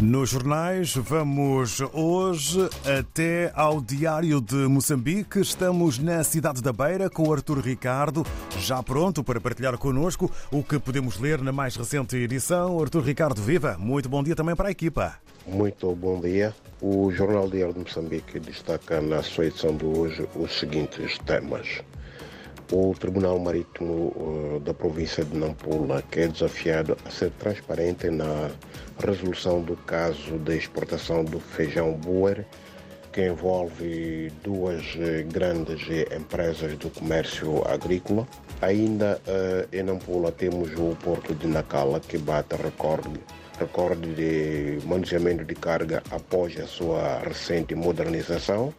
Nos jornais, vamos hoje até ao Diário de Moçambique. Estamos na cidade da Beira com o Artur Ricardo, já pronto para partilhar connosco o que podemos ler na mais recente edição. Artur Ricardo, viva! Muito bom dia também para a equipa. Muito bom dia. O Jornal Diário de Moçambique destaca na sua edição de hoje os seguintes temas. O Tribunal Marítimo uh, da província de Nampula, que é desafiado a ser transparente na resolução do caso de exportação do feijão Boer, que envolve duas uh, grandes empresas do comércio agrícola. Ainda em Nampula temos o porto de Nacala, que bate recorde recorde de manuseamento de carga após a sua recente modernização.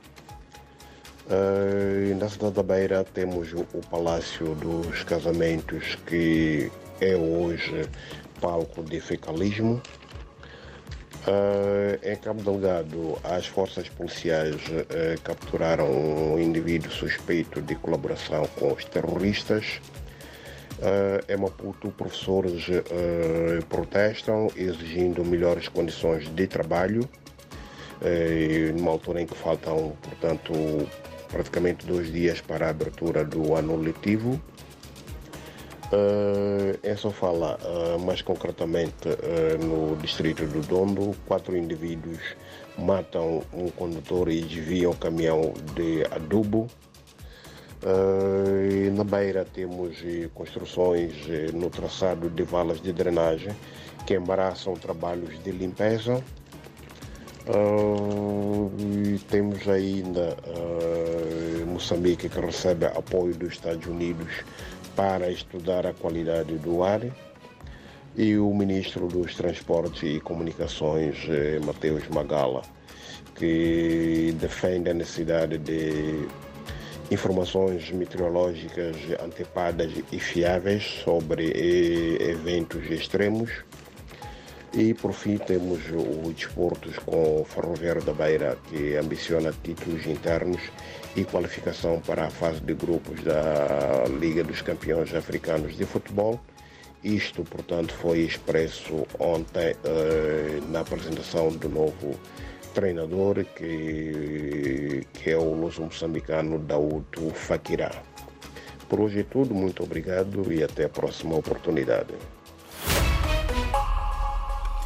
Na cidade da Beira temos o, Palácio dos Casamentos, que é hoje palco de fecalismo. Uh, em Cabo Delgado, as forças policiais uh, capturaram um indivíduo suspeito de colaboração com os terroristas. Uh, em Maputo, professores uh, protestam exigindo melhores condições de trabalho, uh, numa altura em que faltam, portanto, praticamente dois dias para a abertura do ano letivo. Uh, em Sofala, uh, mais concretamente uh, no distrito do Dondo, quatro indivíduos matam um condutor e desviam o caminhão de adubo. Uh, na Beira temos construções no traçado de valas de drenagem que embaraçam trabalhos de limpeza. Uh, temos ainda uh, Moçambique que recebe apoio dos Estados Unidos para estudar a qualidade do ar e o ministro dos Transportes e Comunicações, Mateus Magala, que defende a necessidade de informações meteorológicas antepadas e fiáveis sobre eventos extremos. E por fim temos o desportos com o Ferroviário da Beira, que ambiciona títulos internos e qualificação para a fase de grupos da Liga dos Campeões Africanos de Futebol. Isto, portanto, foi expresso ontem eh, na apresentação do novo treinador que, que é o luso moçambicano Dauto Fakirá. Por hoje é tudo, muito obrigado e até a próxima oportunidade.